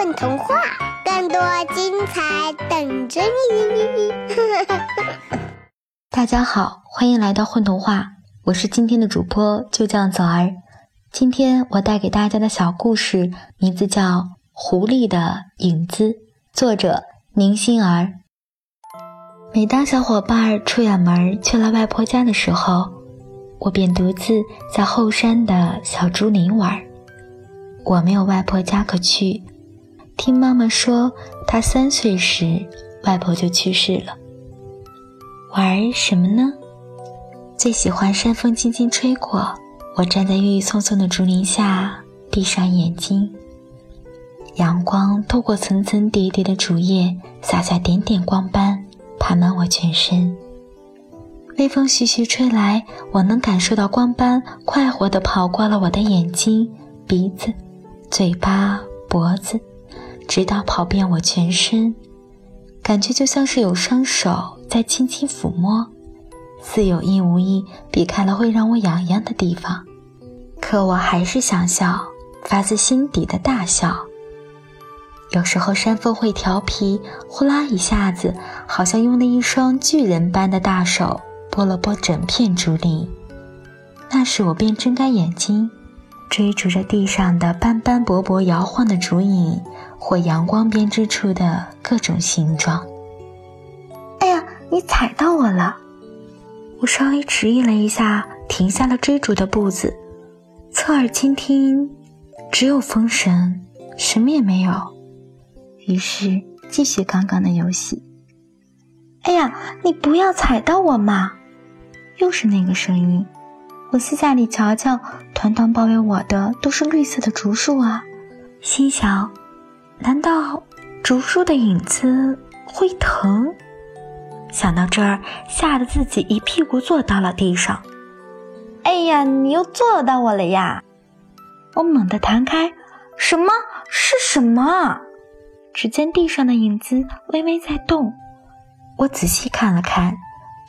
混童话，更多精彩等着你！大家好，欢迎来到混童话，我是今天的主播，就叫早儿。今天我带给大家的小故事名字叫《狐狸的影子》，作者宁心儿。每当小伙伴出远门去了外婆家的时候，我便独自在后山的小竹林玩。我没有外婆家可去。听妈妈说，她三岁时外婆就去世了。玩什么呢？最喜欢山风轻轻吹过，我站在郁郁葱葱的竹林下，闭上眼睛。阳光透过层层叠叠的竹叶，洒下点点光斑，爬满我全身。微风徐徐吹来，我能感受到光斑快活地跑过了我的眼睛、鼻子、嘴巴、脖子。直到跑遍我全身，感觉就像是有双手在轻轻抚摸，似有意无意避开了会让我痒痒的地方，可我还是想笑，发自心底的大笑。有时候山风会调皮，呼啦一下子，好像用了一双巨人般的大手拨了拨整片竹林，那时我便睁开眼睛。追逐着地上的斑斑驳驳摇晃的竹影，或阳光编织出的各种形状。哎呀，你踩到我了！我稍微迟疑了一下，停下了追逐的步子，侧耳倾听，只有风声，什么也没有。于是继续刚刚的游戏。哎呀，你不要踩到我嘛！又是那个声音。我私下里瞧瞧，团团包围我的都是绿色的竹树啊，心想：难道竹树的影子会疼？想到这儿，吓得自己一屁股坐到了地上。哎呀，你又坐到我了呀！我猛地弹开，什么是什么？只见地上的影子微微在动。我仔细看了看，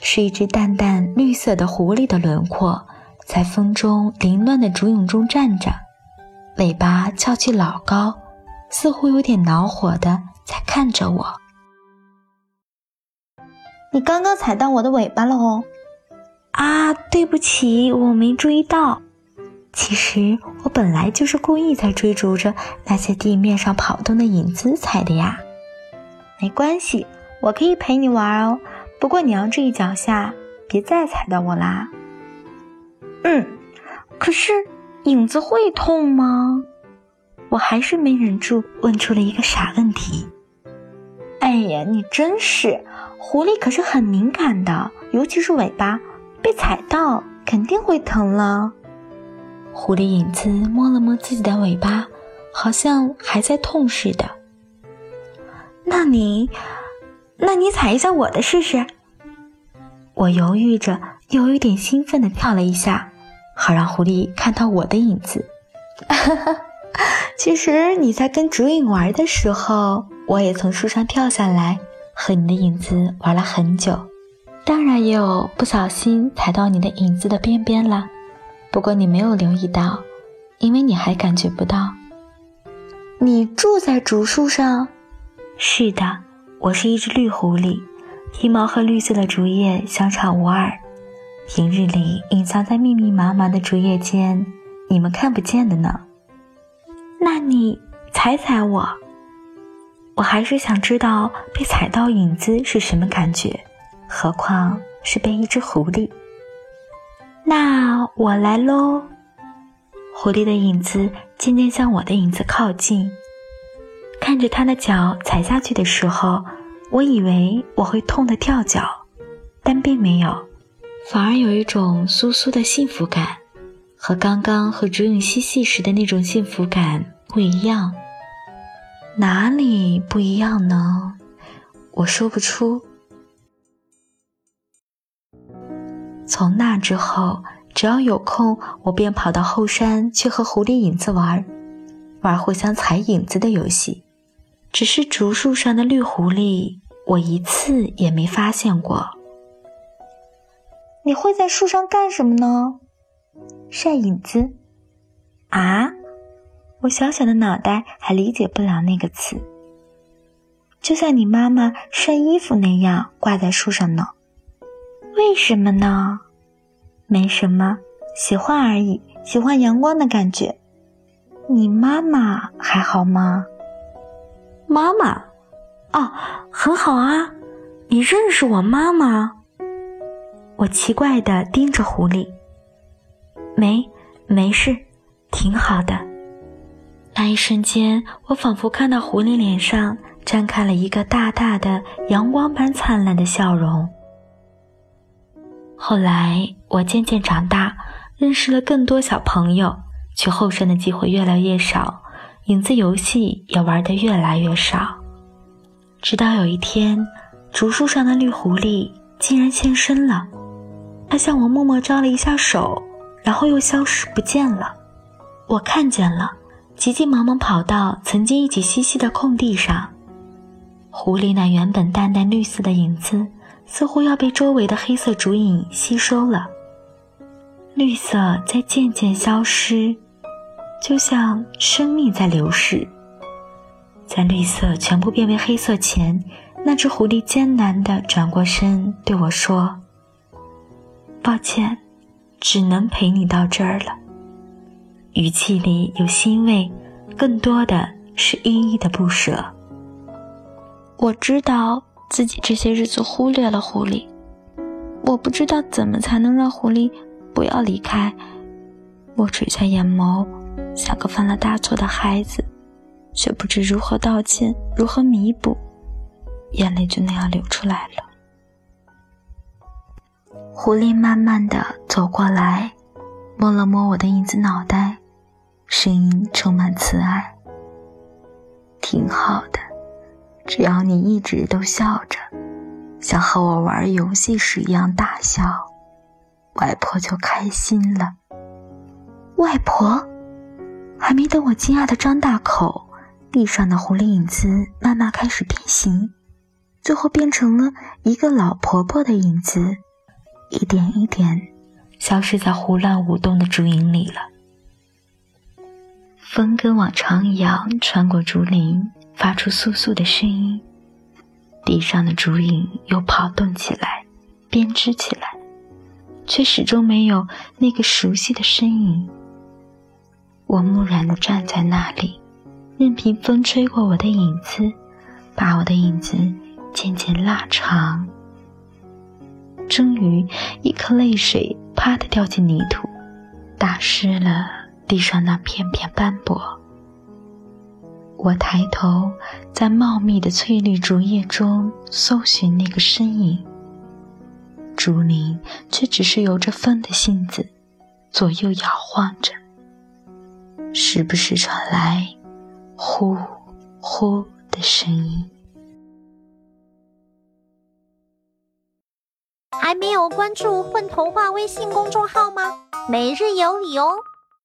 是一只淡淡绿色的狐狸的轮廓。在风中凌乱的竹影中站着，尾巴翘起老高，似乎有点恼火的在看着我。你刚刚踩到我的尾巴了哦！啊，对不起，我没注意到。其实我本来就是故意在追逐着那些地面上跑动的影子踩的呀。没关系，我可以陪你玩哦。不过你要注意脚下，别再踩到我啦。嗯，可是影子会痛吗？我还是没忍住问出了一个傻问题。哎呀，你真是，狐狸可是很敏感的，尤其是尾巴，被踩到肯定会疼了。狐狸影子摸了摸自己的尾巴，好像还在痛似的。那你，那你踩一下我的试试。我犹豫着，又有点兴奋地跳了一下。好让狐狸看到我的影子。哈哈其实你在跟竹影玩的时候，我也从树上跳下来，和你的影子玩了很久。当然也有不小心踩到你的影子的边边了，不过你没有留意到，因为你还感觉不到。你住在竹树上？是的，我是一只绿狐狸，皮毛和绿色的竹叶相差无二。平日里隐藏在密密麻麻的竹叶间，你们看不见的呢。那你踩踩我，我还是想知道被踩到影子是什么感觉，何况是被一只狐狸。那我来喽。狐狸的影子渐渐向我的影子靠近，看着它的脚踩下去的时候，我以为我会痛得跳脚，但并没有。反而有一种酥酥的幸福感，和刚刚和竹影嬉戏时的那种幸福感不一样。哪里不一样呢？我说不出。从那之后，只要有空，我便跑到后山去和狐狸影子玩，玩互相踩影子的游戏。只是竹树上的绿狐狸，我一次也没发现过。你会在树上干什么呢？晒影子。啊，我小小的脑袋还理解不了那个词，就像你妈妈晒衣服那样挂在树上呢。为什么呢？没什么，喜欢而已，喜欢阳光的感觉。你妈妈还好吗？妈妈，哦，很好啊。你认识我妈妈？我奇怪的盯着狐狸。没，没事，挺好的。那一瞬间，我仿佛看到狐狸脸上绽开了一个大大的阳光般灿烂的笑容。后来，我渐渐长大，认识了更多小朋友，去后山的机会越来越少，影子游戏也玩得越来越少。直到有一天，竹树上的绿狐狸竟然现身了，它向我默默招了一下手，然后又消失不见了。我看见了。急急忙忙跑到曾经一起嬉戏的空地上，狐狸那原本淡淡绿色的影子，似乎要被周围的黑色竹影吸收了。绿色在渐渐消失，就像生命在流逝。在绿色全部变为黑色前，那只狐狸艰难地转过身对我说：“抱歉，只能陪你到这儿了。”语气里有欣慰，更多的是依依的不舍。我知道自己这些日子忽略了狐狸，我不知道怎么才能让狐狸不要离开。我垂下眼眸，像个犯了大错的孩子，却不知如何道歉，如何弥补，眼泪就那样流出来了。狐狸慢慢的走过来，摸了摸我的影子脑袋。声音充满慈爱，挺好的。只要你一直都笑着，像和我玩游戏时一样大笑，外婆就开心了。外婆，还没等我惊讶的张大口，地上的狐狸影子慢慢开始变形，最后变成了一个老婆婆的影子，一点一点消失在胡乱舞动的竹影里了。风跟往常一样穿过竹林，发出簌簌的声音。地上的竹影又跑动起来，编织起来，却始终没有那个熟悉的身影。我木然地站在那里，任凭风吹过我的影子，把我的影子渐渐拉长。终于，一颗泪水啪地掉进泥土，打湿了。地上那片片斑驳，我抬头在茂密的翠绿竹叶中搜寻那个身影。竹林却只是由着风的性子，左右摇晃着，时不时传来呼呼的声音。还没有关注“混童话”微信公众号吗？每日有礼哦！